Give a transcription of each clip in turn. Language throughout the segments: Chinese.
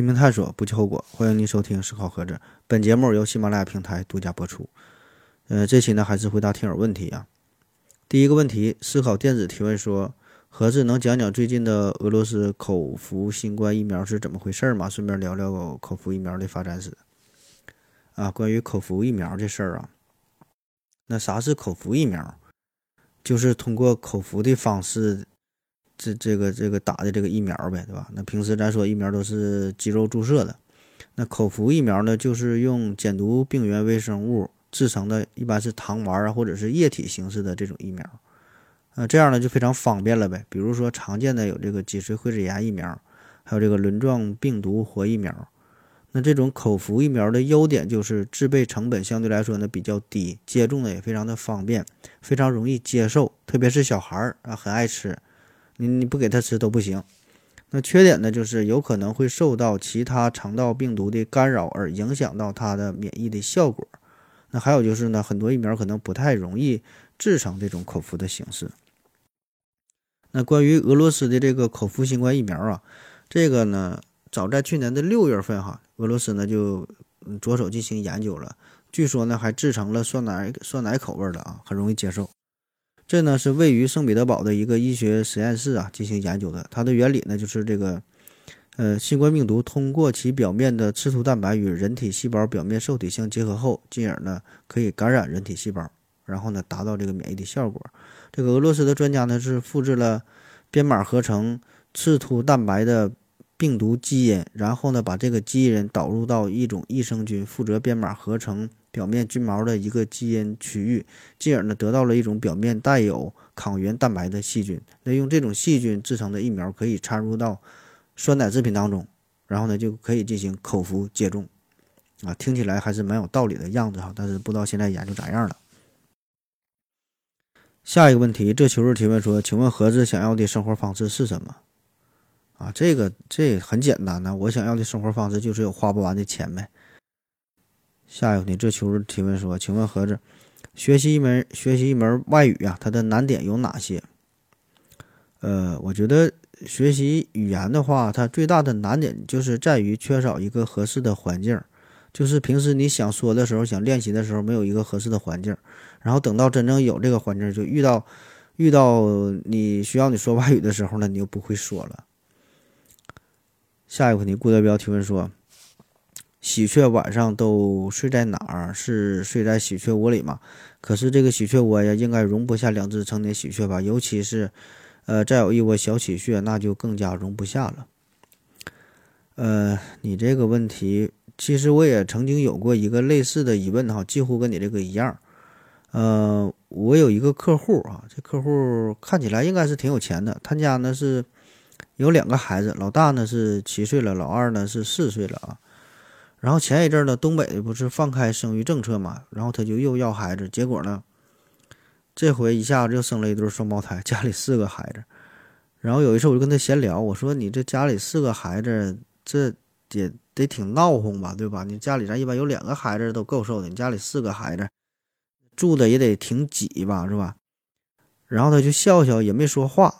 拼命探索，不计后果。欢迎您收听《思考盒子》，本节目由喜马拉雅平台独家播出。呃，这期呢还是回答听友问题啊。第一个问题，思考电子提问说：盒子能讲讲最近的俄罗斯口服新冠疫苗是怎么回事吗？顺便聊聊口服疫苗的发展史。啊，关于口服疫苗这事儿啊，那啥是口服疫苗？就是通过口服的方式。这这个这个打的这个疫苗呗，对吧？那平时咱说疫苗都是肌肉注射的，那口服疫苗呢，就是用减毒病原微生物制成的，一般是糖丸啊，或者是液体形式的这种疫苗，呃，这样呢就非常方便了呗。比如说常见的有这个脊髓灰质炎疫苗，还有这个轮状病毒活疫苗。那这种口服疫苗的优点就是制备成本相对来说呢比较低，接种呢也非常的方便，非常容易接受，特别是小孩儿啊很爱吃。你你不给他吃都不行，那缺点呢，就是有可能会受到其他肠道病毒的干扰而影响到他的免疫的效果。那还有就是呢，很多疫苗可能不太容易制成这种口服的形式。那关于俄罗斯的这个口服新冠疫苗啊，这个呢，早在去年的六月份哈，俄罗斯呢就着手进行研究了，据说呢还制成了酸奶酸奶口味的啊，很容易接受。这呢是位于圣彼得堡的一个医学实验室啊进行研究的。它的原理呢就是这个，呃，新冠病毒通过其表面的刺突蛋白与人体细胞表面受体相结合后，进而呢可以感染人体细胞，然后呢达到这个免疫的效果。这个俄罗斯的专家呢是复制了编码合成刺突蛋白的病毒基因，然后呢把这个基因导入到一种益生菌负责编码合成。表面菌毛的一个基因区域，进而呢得到了一种表面带有抗原蛋白的细菌。那用这种细菌制成的疫苗可以掺入到酸奶制品当中，然后呢就可以进行口服接种。啊，听起来还是蛮有道理的样子哈，但是不知道现在研究咋样了。下一个问题，这求日提问说：“请问盒子想要的生活方式是什么？”啊，这个这很简单呢，我想要的生活方式就是有花不完的钱呗。下一个问题，这求日提问说：“请问盒子，学习一门学习一门外语啊，它的难点有哪些？”呃，我觉得学习语言的话，它最大的难点就是在于缺少一个合适的环境，就是平时你想说的时候、想练习的时候，没有一个合适的环境，然后等到真正有这个环境，就遇到遇到你需要你说外语的时候呢，你又不会说了。下一个问题，顾德彪提问说。喜鹊晚上都睡在哪儿？是睡在喜鹊窝里吗？可是这个喜鹊窝呀，应该容不下两只成年喜鹊吧？尤其是，呃，再有一窝小喜鹊，那就更加容不下了。呃，你这个问题，其实我也曾经有过一个类似的疑问哈，几乎跟你这个一样。呃，我有一个客户啊，这客户看起来应该是挺有钱的，他家呢是有两个孩子，老大呢是七岁了，老二呢是四岁了啊。然后前一阵呢，东北不是放开生育政策嘛，然后他就又要孩子，结果呢，这回一下子又生了一对双胞胎，家里四个孩子。然后有一次我就跟他闲聊，我说：“你这家里四个孩子，这也得挺闹哄吧，对吧？你家里咱一般有两个孩子都够受的，你家里四个孩子，住的也得挺挤吧，是吧？”然后他就笑笑，也没说话。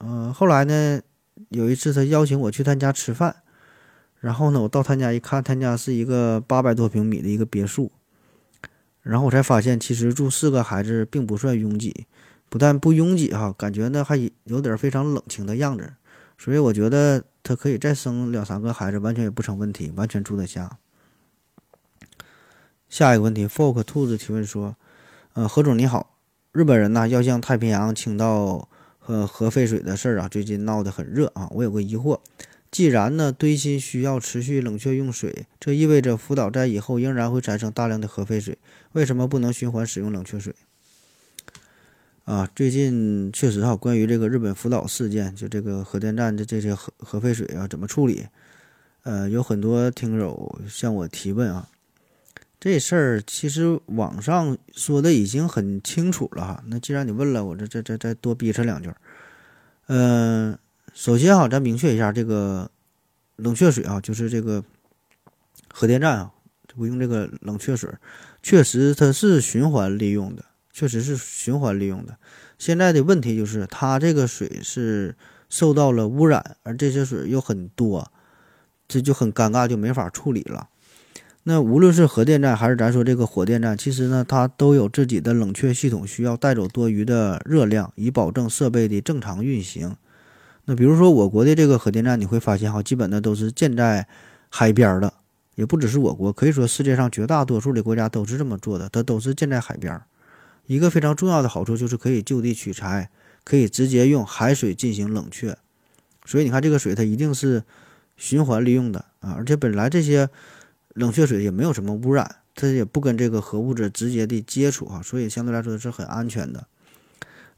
嗯，后来呢，有一次他邀请我去他家吃饭。然后呢，我到他家一看，他家是一个八百多平米的一个别墅。然后我才发现，其实住四个孩子并不算拥挤，不但不拥挤哈，感觉呢还有点非常冷清的样子。所以我觉得他可以再生两三个孩子，完全也不成问题，完全住得下。下一个问题，folk 兔子提问说：“呃，何总你好，日本人呢要向太平洋倾倒和核废水的事儿啊，最近闹得很热啊，我有个疑惑。”既然呢，堆芯需要持续冷却用水，这意味着福岛在以后仍然会产生大量的核废水。为什么不能循环使用冷却水？啊，最近确实哈，关于这个日本福岛事件，就这个核电站的这些核核废水啊，怎么处理？呃，有很多听友向我提问啊。这事儿其实网上说的已经很清楚了哈。那既然你问了，我这这这再多逼扯两句。嗯。首先哈，咱明确一下，这个冷却水啊，就是这个核电站啊，不用这个冷却水，确实它是循环利用的，确实是循环利用的。现在的问题就是，它这个水是受到了污染，而这些水又很多，这就很尴尬，就没法处理了。那无论是核电站还是咱说这个火电站，其实呢，它都有自己的冷却系统，需要带走多余的热量，以保证设备的正常运行。那比如说我国的这个核电站，你会发现哈，基本呢都是建在海边的，也不只是我国，可以说世界上绝大多数的国家都是这么做的，它都是建在海边。一个非常重要的好处就是可以就地取材，可以直接用海水进行冷却。所以你看，这个水它一定是循环利用的啊，而且本来这些冷却水也没有什么污染，它也不跟这个核物质直接的接触哈，所以相对来说是很安全的。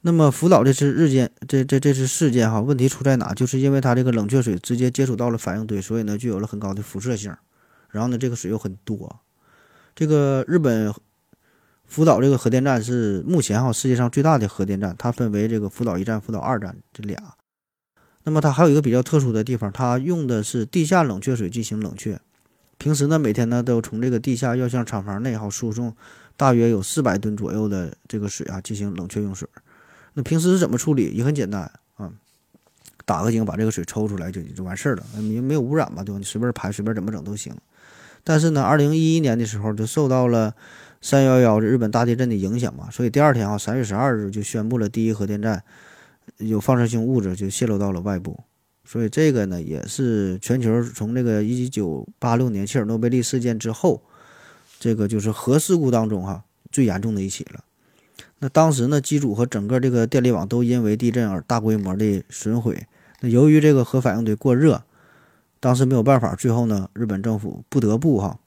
那么福岛这次日间，这这这次事件哈，问题出在哪？就是因为它这个冷却水直接接触到了反应堆，所以呢具有了很高的辐射性，然后呢这个水又很多。这个日本福岛这个核电站是目前哈世界上最大的核电站，它分为这个福岛一站、福岛二站这俩。那么它还有一个比较特殊的地方，它用的是地下冷却水进行冷却。平时呢，每天呢都从这个地下要向厂房内哈输送大约有四百吨左右的这个水啊进行冷却用水。那平时是怎么处理？也很简单啊，打个井把这个水抽出来就就完事儿了，没没有污染嘛，对吧？你随便排随便怎么整都行。但是呢，二零一一年的时候就受到了三幺幺日本大地震的影响嘛，所以第二天啊，三月十二日就宣布了第一核电站。有放射性物质就泄露到了外部，所以这个呢也是全球从这个一九八六年切尔诺贝利事件之后，这个就是核事故当中哈最严重的一起了。那当时呢机组和整个这个电力网都因为地震而大规模的损毁。那由于这个核反应堆过热，当时没有办法，最后呢日本政府不得不哈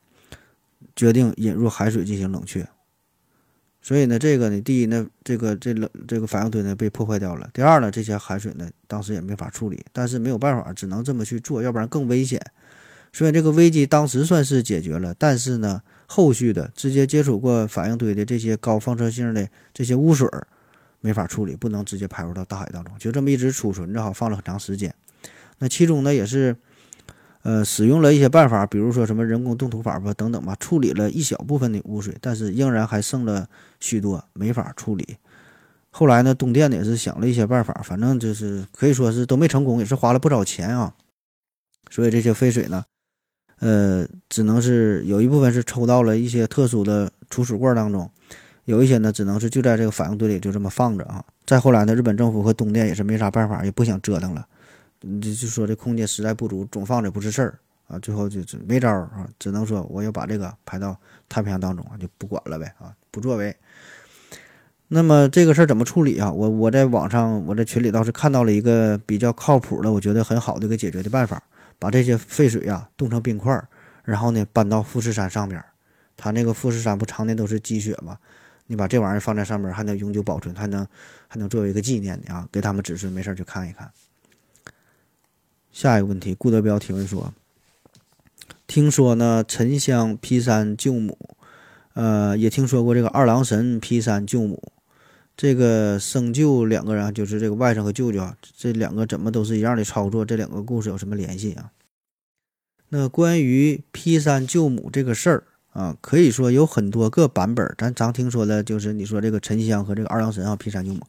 决定引入海水进行冷却。所以呢，这个呢，第一呢，这个这冷这个反应堆呢被破坏掉了。第二呢，这些海水呢，当时也没法处理，但是没有办法，只能这么去做，要不然更危险。所以这个危机当时算是解决了，但是呢，后续的直接接触过反应堆的这些高放射性的这些污水儿，没法处理，不能直接排入到大海当中，就这么一直储存着哈，放了很长时间。那其中呢，也是。呃，使用了一些办法，比如说什么人工冻土法吧，等等吧，处理了一小部分的污水，但是仍然还剩了许多没法处理。后来呢，东电呢也是想了一些办法，反正就是可以说是都没成功，也是花了不少钱啊。所以这些废水呢，呃，只能是有一部分是抽到了一些特殊的储水罐当中，有一些呢，只能是就在这个反应堆里就这么放着啊。再后来呢，日本政府和东电也是没啥办法，也不想折腾了。就就说这空间实在不足，总放着不是事儿啊，最后就就没招儿啊，只能说我要把这个排到太平洋当中啊，就不管了呗啊，不作为。那么这个事儿怎么处理啊？我我在网上我在群里倒是看到了一个比较靠谱的，我觉得很好的一个解决的办法，把这些废水啊冻成冰块，然后呢搬到富士山上边儿，它那个富士山不常年都是积雪嘛，你把这玩意儿放在上面，还能永久保存，还能还能作为一个纪念的啊，给他们子孙没事去看一看。下一个问题，顾德彪提问说：“听说呢，沉香劈山救母，呃，也听说过这个二郎神劈山救母，这个生舅两个人，就是这个外甥和舅舅啊，这两个怎么都是一样的操作？这两个故事有什么联系啊？那关于劈山救母这个事儿啊，可以说有很多个版本，咱常听说的就是你说这个沉香和这个二郎神啊劈山救母，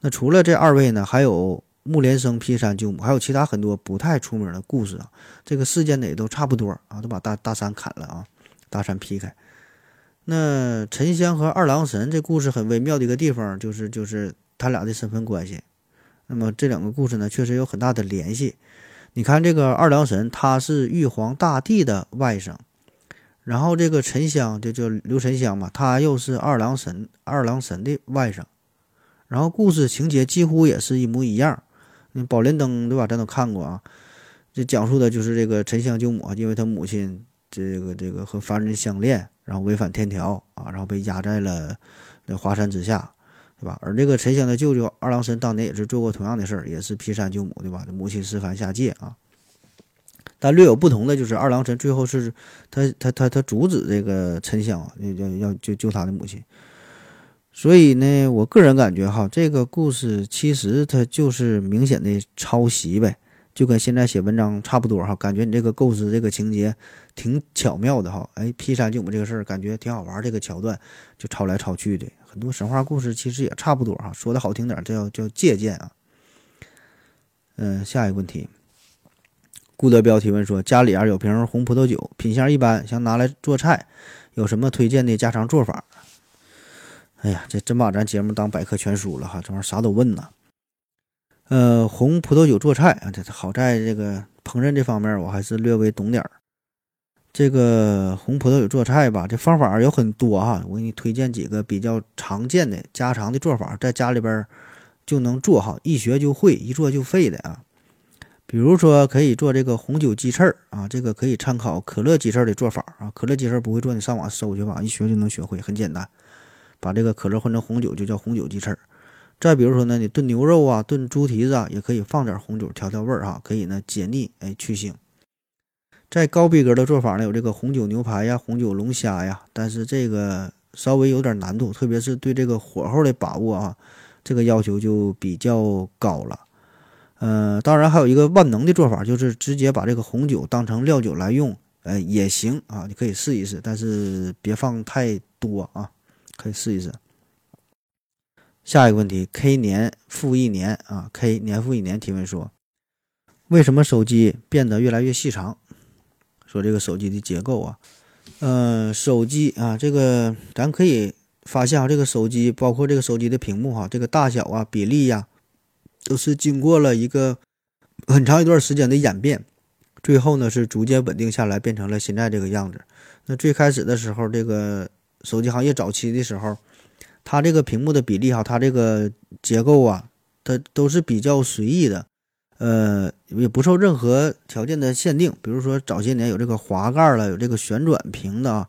那除了这二位呢，还有。”木莲生劈山救母，还有其他很多不太出名的故事啊。这个事件呢也都差不多啊，都把大大山砍了啊，大山劈开。那沉香和二郎神这故事很微妙的一个地方，就是就是他俩的身份关系。那么这两个故事呢，确实有很大的联系。你看这个二郎神，他是玉皇大帝的外甥，然后这个沉香就叫刘沉香嘛，他又是二郎神二郎神的外甥，然后故事情节几乎也是一模一样。那宝莲灯对吧？咱都看过啊。这讲述的就是这个沉香救母，因为他母亲这个这个和凡人相恋，然后违反天条啊，然后被压在了那华山之下，对吧？而这个沉香的舅舅二郎神当年也是做过同样的事儿，也是劈山救母，对吧？母亲失凡下界啊。但略有不同的就是二郎神最后是他他他他阻止这个沉香要要救救他的母亲。所以呢，我个人感觉哈，这个故事其实它就是明显的抄袭呗，就跟现在写文章差不多哈。感觉你这个构思、这个情节挺巧妙的哈。哎，劈山救母这个事儿感觉挺好玩，这个桥段就抄来抄去的。很多神话故事其实也差不多哈。说的好听点这叫叫借鉴啊。嗯，下一个问题，顾德彪提问说：家里啊有瓶红葡萄酒，品相一般，想拿来做菜，有什么推荐的家常做法？哎呀，这真把咱节目当百科全书了哈，这玩意儿啥都问呢。呃，红葡萄酒做菜啊，这好在这个烹饪这方面我还是略微懂点儿。这个红葡萄酒做菜吧，这方法有很多哈，我给你推荐几个比较常见的家常的做法，在家里边就能做哈，一学就会，一做就废的啊。比如说可以做这个红酒鸡翅儿啊，这个可以参考可乐鸡翅儿的做法啊。可乐鸡翅儿不会做，你上网搜去吧，一学就能学会，很简单，把这个可乐换成红酒就叫红酒鸡翅儿。再比如说呢，你炖牛肉啊，炖猪蹄子啊，也可以放点红酒调调味儿哈，可以呢解腻，哎去腥。再高逼格的做法呢，有这个红酒牛排呀、红酒龙虾呀，但是这个稍微有点难度，特别是对这个火候的把握啊，这个要求就比较高了。呃，当然还有一个万能的做法，就是直接把这个红酒当成料酒来用，呃也行啊，你可以试一试，但是别放太多啊，可以试一试。下一个问题，K 年复一年啊，K 年复一年提问说，为什么手机变得越来越细长？说这个手机的结构啊，呃，手机啊，这个咱可以发现啊，这个手机包括这个手机的屏幕哈，这个大小啊、比例呀，都是经过了一个很长一段时间的演变，最后呢是逐渐稳定下来，变成了现在这个样子。那最开始的时候，这个手机行业早期的时候，它这个屏幕的比例哈，它这个结构啊，它都是比较随意的。呃，也不受任何条件的限定，比如说早些年有这个滑盖了，有这个旋转屏的啊，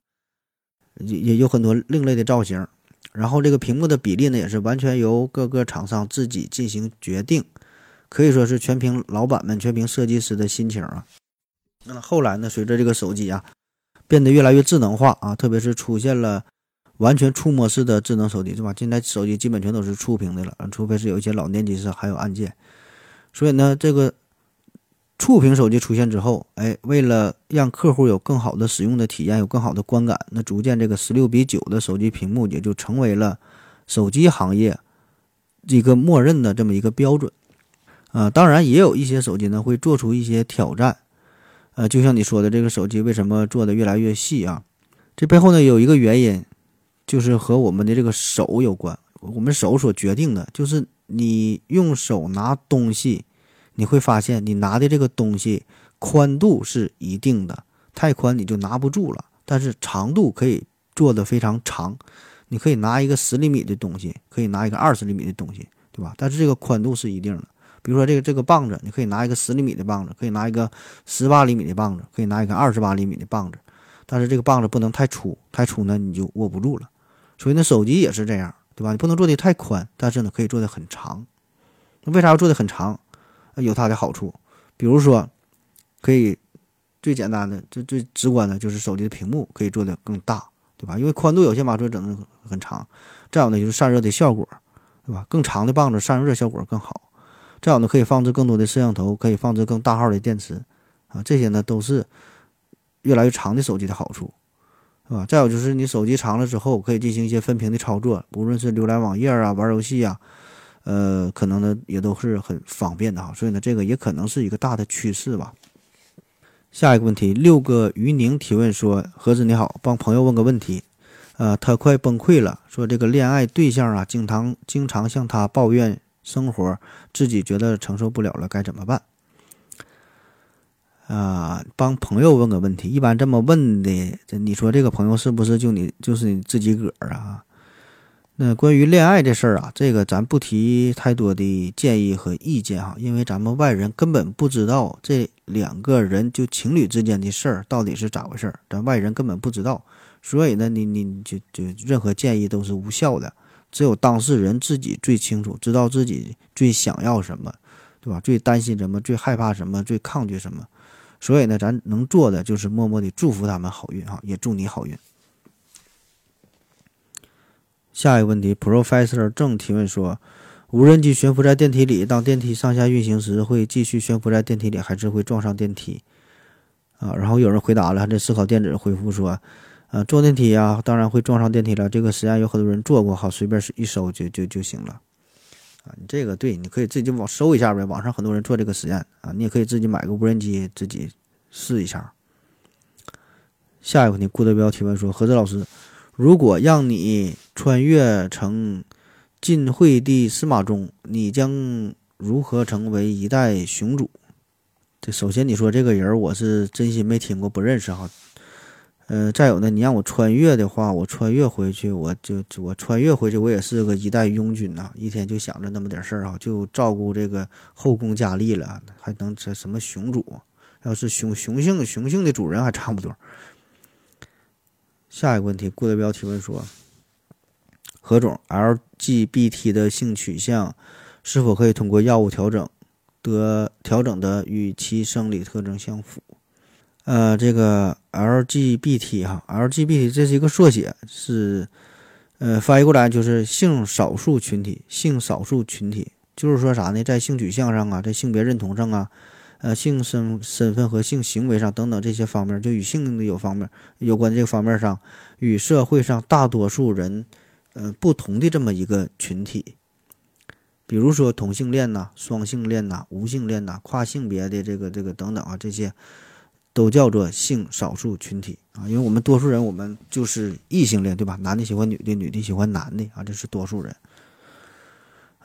也也有很多另类的造型。然后这个屏幕的比例呢，也是完全由各个厂商自己进行决定，可以说是全凭老板们、全凭设计师的心情啊。那后来呢，随着这个手机啊变得越来越智能化啊，特别是出现了完全触摸式的智能手机，是吧？现在手机基本全都是触屏的了，除非是有一些老年机是还有按键。所以呢，这个触屏手机出现之后，哎，为了让客户有更好的使用的体验，有更好的观感，那逐渐这个十六比九的手机屏幕也就成为了手机行业一个默认的这么一个标准。啊，当然也有一些手机呢会做出一些挑战。呃，就像你说的，这个手机为什么做的越来越细啊？这背后呢有一个原因，就是和我们的这个手有关。我们手所决定的就是。你用手拿东西，你会发现你拿的这个东西宽度是一定的，太宽你就拿不住了。但是长度可以做的非常长，你可以拿一个十厘米的东西，可以拿一个二十厘米的东西，对吧？但是这个宽度是一定的。比如说这个这个棒子，你可以拿一个十厘米的棒子，可以拿一个十八厘米的棒子，可以拿一个二十八厘米的棒子。但是这个棒子不能太粗，太粗呢你就握不住了。所以呢，手机也是这样。对吧？你不能做的太宽，但是呢，可以做的很长。那为啥要做的很长？有它的好处，比如说，可以最简单的、最最直观的就是手机的屏幕可以做的更大，对吧？因为宽度有限嘛，所以整的很长。再有呢，就是散热的效果，对吧？更长的棒子散热效果更好。再有呢，可以放置更多的摄像头，可以放置更大号的电池，啊，这些呢都是越来越长的手机的好处。是吧？再有就是你手机长了之后，可以进行一些分屏的操作，无论是浏览网页啊、玩游戏啊，呃，可能呢也都是很方便的哈。所以呢，这个也可能是一个大的趋势吧。下一个问题，六个于宁提问说：何子你好，帮朋友问个问题，呃，他快崩溃了，说这个恋爱对象啊，经常经常向他抱怨生活，自己觉得承受不了了，该怎么办？啊，帮朋友问个问题，一般这么问的，这你说这个朋友是不是就你就是你自己个儿啊？那关于恋爱这事儿啊，这个咱不提太多的建议和意见哈，因为咱们外人根本不知道这两个人就情侣之间的事儿到底是咋回事儿，咱外人根本不知道，所以呢，你你就就任何建议都是无效的，只有当事人自己最清楚，知道自己最想要什么，对吧？最担心什么，最害怕什么，最抗拒什么。所以呢，咱能做的就是默默的祝福他们好运哈，也祝你好运。下一个问题，Professor 正提问说：无人机悬浮在电梯里，当电梯上下运行时，会继续悬浮在电梯里，还是会撞上电梯？啊，然后有人回答了，这思考电子回复说：呃，坐电梯啊，当然会撞上电梯了。这个实验有很多人做过，好，随便一搜就就就行了。啊。你这个对，你可以自己网搜一下呗，网上很多人做这个实验啊，你也可以自己买个无人机自己试一下。下一个问题，顾德彪提问说：何子老师，如果让你穿越成晋惠帝司马衷，你将如何成为一代雄主？这首先你说这个人，我是真心没听过，不认识哈。呃，再有呢，你让我穿越的话，我穿越回去，我就我穿越回去，我也是个一代庸君呐，一天就想着那么点事儿啊，就照顾这个后宫佳丽了，还能这什么雄主？要是雄雄性雄性的主人还差不多。下一个问题，顾德彪提问说：何总，LGBT 的性取向是否可以通过药物调整？得调整的与其生理特征相符，呃，这个 LGBT 哈，LGBT 这是一个缩写，是呃翻译过来就是性少数群体，性少数群体就是说啥呢？在性取向上啊，在性别认同上啊，呃，性身身份和性行为上等等这些方面，就与性的有方面有关这个方面上，与社会上大多数人呃不同的这么一个群体。比如说同性恋呐、双性恋呐、无性恋呐、跨性别的这个这个等等啊，这些都叫做性少数群体啊。因为我们多数人，我们就是异性恋，对吧？男的喜欢女的，女的喜欢男的啊，这是多数人。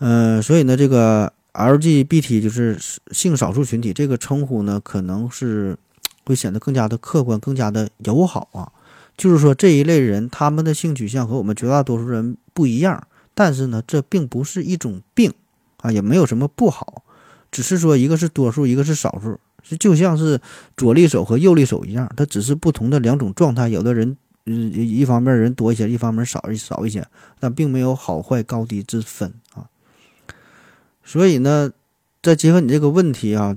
嗯，所以呢，这个 LGBT 就是性少数群体这个称呼呢，可能是会显得更加的客观、更加的友好啊。就是说这一类人，他们的性取向和我们绝大多数人不一样。但是呢，这并不是一种病，啊，也没有什么不好，只是说一个是多数，一个是少数，就像是左利手和右利手一样，它只是不同的两种状态。有的人，嗯，一方面人多一些，一方面少一少一些，但并没有好坏高低之分啊。所以呢，再结合你这个问题啊，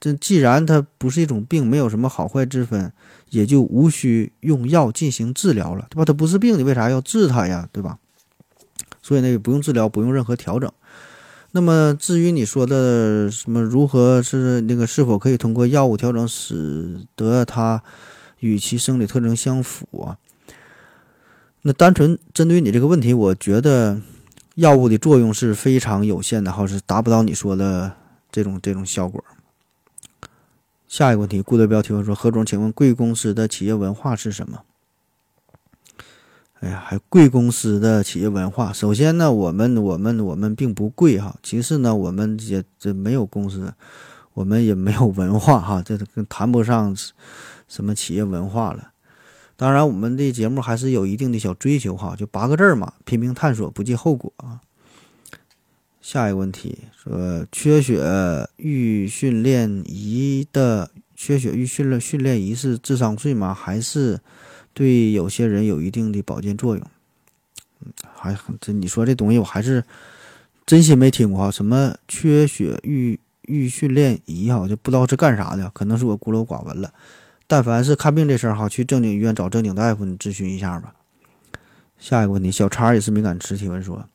这既然它不是一种病，没有什么好坏之分，也就无需用药进行治疗了，对吧？它不是病，你为啥要治它呀？对吧？所以呢，也不用治疗，不用任何调整。那么，至于你说的什么如何是那个是否可以通过药物调整，使得它与其生理特征相符啊？那单纯针对你这个问题，我觉得药物的作用是非常有限的，哈，是达不到你说的这种这种效果。下一个问题，顾德彪提问说：何总，请问贵公司的企业文化是什么？哎呀，还贵公司的企业文化。首先呢，我们我们我们并不贵哈。其次呢，我们也这没有公司，我们也没有文化哈，这跟谈不上什么企业文化了。当然，我们的节目还是有一定的小追求哈，就八个字嘛：拼命探索，不计后果啊。下一个问题说，缺血预训练仪的缺血预训练训练仪是智商税吗？还是？对有些人有一定的保健作用，嗯，还这你说这东西我还是真心没听过哈，什么缺血预预训练仪哈，就不知道是干啥的，可能是我孤陋寡闻了。但凡是看病这事儿哈，去正经医院找正经大夫你咨询一下吧。下一个问题，小叉也是敏感词提问说，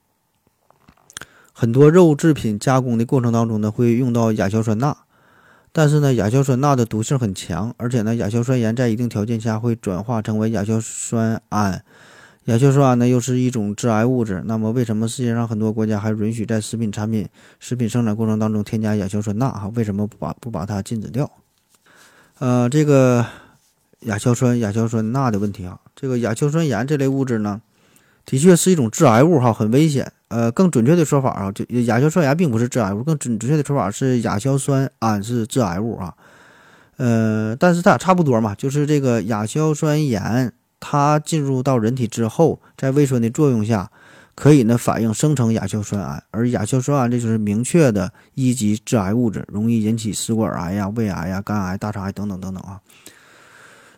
很多肉制品加工的过程当中呢，会用到亚硝酸钠。但是呢，亚硝酸钠的毒性很强，而且呢，亚硝酸盐在一定条件下会转化成为亚硝酸胺。亚硝酸胺呢又是一种致癌物质。那么，为什么世界上很多国家还允许在食品产品、食品生产过程当中添加亚硝酸钠？哈，为什么不把不把它禁止掉？呃，这个亚硝酸、亚硝酸钠的问题啊，这个亚硝酸盐这类物质呢，的确是一种致癌物哈，很危险。呃，更准确的说法啊，就亚硝酸盐并不是致癌物，更准准确的说法是亚硝酸胺是致癌物啊。呃，但是它俩差不多嘛，就是这个亚硝酸盐它进入到人体之后，在胃酸的作用下，可以呢反应生成亚硝酸胺，而亚硝酸胺这就是明确的一级致癌物质，容易引起食管癌呀、胃癌呀、肝癌、大肠癌等等等等啊。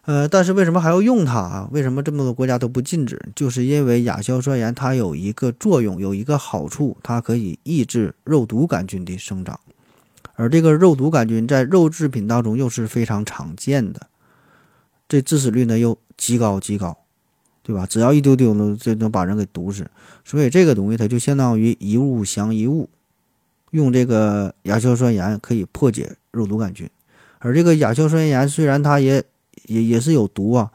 呃，但是为什么还要用它啊？为什么这么多国家都不禁止？就是因为亚硝酸盐它有一个作用，有一个好处，它可以抑制肉毒杆菌的生长，而这个肉毒杆菌在肉制品当中又是非常常见的，这致死率呢又极高极高，对吧？只要一丢丢呢，就能把人给毒死。所以这个东西它就相当于一物降一物，用这个亚硝酸盐可以破解肉毒杆菌，而这个亚硝酸盐虽然它也。也也是有毒啊，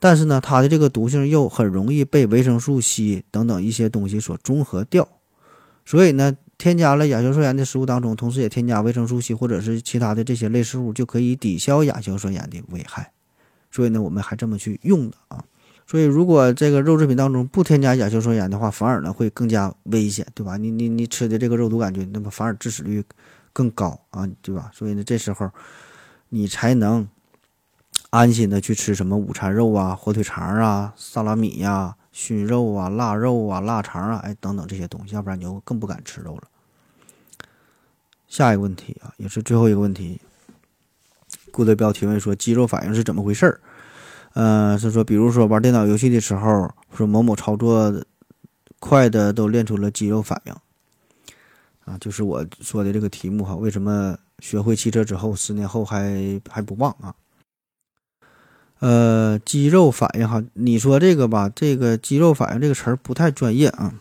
但是呢，它的这个毒性又很容易被维生素 C 等等一些东西所中和掉，所以呢，添加了亚硝酸盐的食物当中，同时也添加维生素 C 或者是其他的这些类食物，就可以抵消亚硝酸盐的危害。所以呢，我们还这么去用的啊。所以，如果这个肉制品当中不添加亚硝酸盐的话，反而呢会更加危险，对吧？你你你吃的这个肉毒杆菌，那么反而致死率更高啊，对吧？所以呢，这时候你才能安心的去吃什么午餐肉啊、火腿肠啊、萨拉米呀、熏肉啊、腊肉啊、腊肠啊，哎等等这些东西，要不然你就更不敢吃肉了。下一个问题啊，也是最后一个问题，顾德彪提问说：肌肉反应是怎么回事儿？呃，是说，比如说玩电脑游戏的时候，说某某操作快的都练出了肌肉反应，啊，就是我说的这个题目哈，为什么学会骑车之后，十年后还还不忘啊？呃，肌肉反应哈，你说这个吧，这个肌肉反应这个词儿不太专业啊，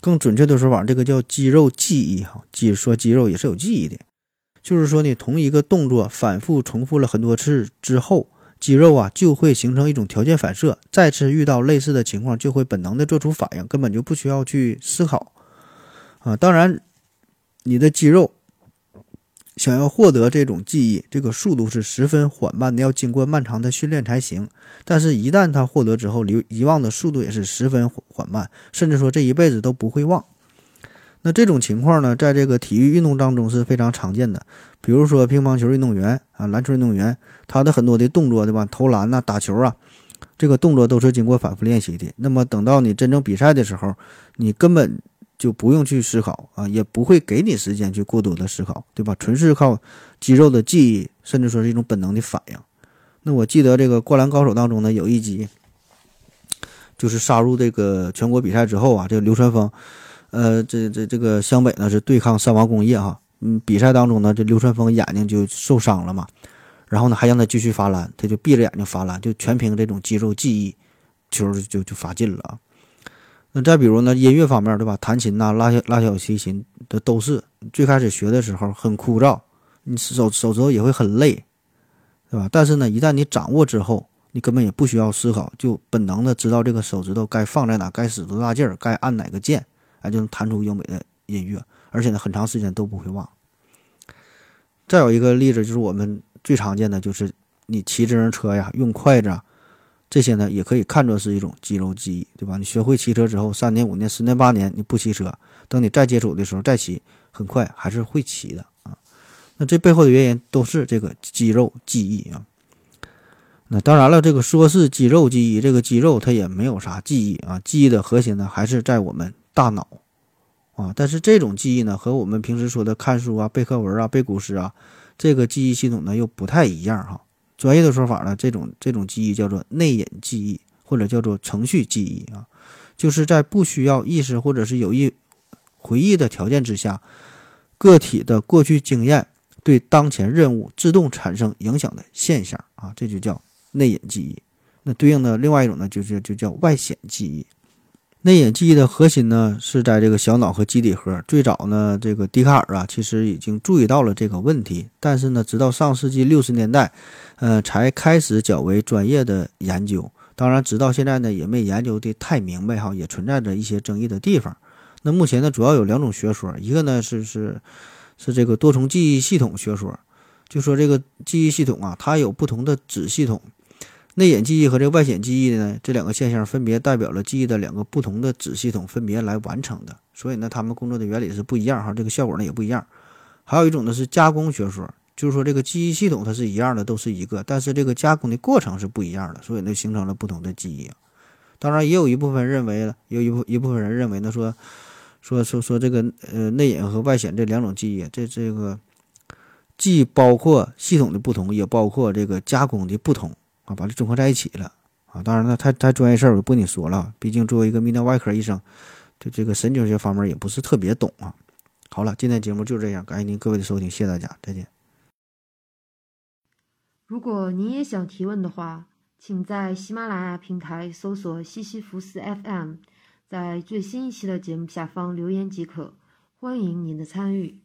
更准确的说法，这个叫肌肉记忆哈，肌说肌肉也是有记忆的，就是说你同一个动作反复重复了很多次之后。肌肉啊，就会形成一种条件反射，再次遇到类似的情况，就会本能的做出反应，根本就不需要去思考啊。当然，你的肌肉想要获得这种记忆，这个速度是十分缓慢的，要经过漫长的训练才行。但是，一旦他获得之后，遗遗忘的速度也是十分缓慢，甚至说这一辈子都不会忘。那这种情况呢，在这个体育运动当中是非常常见的。比如说乒乓球运动员啊，篮球运动员，他的很多的动作，对吧？投篮呐，打球啊，这个动作都是经过反复练习的。那么等到你真正比赛的时候，你根本就不用去思考啊，也不会给你时间去过多的思考，对吧？纯是靠肌肉的记忆，甚至说是一种本能的反应。那我记得这个《灌篮高手》当中呢，有一集就是杀入这个全国比赛之后啊，这个流川枫。呃，这这这个湘北呢是对抗三王工业哈，嗯，比赛当中呢，这流川枫眼睛就受伤了嘛，然后呢还让他继续罚篮，他就闭着眼睛罚篮，就全凭这种肌肉记忆，球就就罚进了。那再比如呢，音乐方面对吧，弹琴呐、拉小拉小提琴的都是最开始学的时候很枯燥，你手手指头也会很累，对吧？但是呢，一旦你掌握之后，你根本也不需要思考，就本能的知道这个手指头该放在哪，该使多大劲儿，该按哪个键。哎，就能弹出优美的音乐，而且呢，很长时间都不会忘。再有一个例子，就是我们最常见的，就是你骑自行车呀，用筷子啊，这些呢，也可以看作是一种肌肉记忆，对吧？你学会骑车之后，三年、五年、十年、八年，你不骑车，等你再接触的时候再骑，很快还是会骑的啊。那这背后的原因都是这个肌肉记忆啊。那当然了，这个说是肌肉记忆，这个肌肉它也没有啥记忆啊，记忆的核心呢，还是在我们。大脑，啊，但是这种记忆呢，和我们平时说的看书啊、背课文啊、背古诗啊，这个记忆系统呢又不太一样哈。专业的说法呢，这种这种记忆叫做内隐记忆，或者叫做程序记忆啊，就是在不需要意识或者是有意回忆的条件之下，个体的过去经验对当前任务自动产生影响的现象啊，这就叫内隐记忆。那对应的另外一种呢，就是就叫外显记忆。内隐记忆的核心呢，是在这个小脑和基底核。最早呢，这个笛卡尔啊，其实已经注意到了这个问题，但是呢，直到上世纪六十年代，呃，才开始较为专业的研究。当然，直到现在呢，也没研究的太明白哈，也存在着一些争议的地方。那目前呢，主要有两种学说，一个呢是是是这个多重记忆系统学说，就说这个记忆系统啊，它有不同的子系统。内隐记忆和这个外显记忆呢，这两个现象分别代表了记忆的两个不同的子系统分别来完成的，所以呢，它们工作的原理是不一样哈，这个效果呢也不一样。还有一种呢是加工学说，就是说这个记忆系统它是一样的，都是一个，但是这个加工的过程是不一样的，所以呢形成了不同的记忆。当然，也有一部分认为，有一部一部分人认为呢，说说说说这个呃内隐和外显这两种记忆，这这个既包括系统的不同，也包括这个加工的不同。啊，把它综合在一起了啊！当然了，太太专业事儿我就不跟你说了。毕竟作为一个泌尿外科医生，对这个神经学方面也不是特别懂啊。好了，今天节目就这样，感谢您各位的收听，谢谢大家，再见。如果您也想提问的话，请在喜马拉雅平台搜索西西弗斯 FM，在最新一期的节目下方留言即可，欢迎您的参与。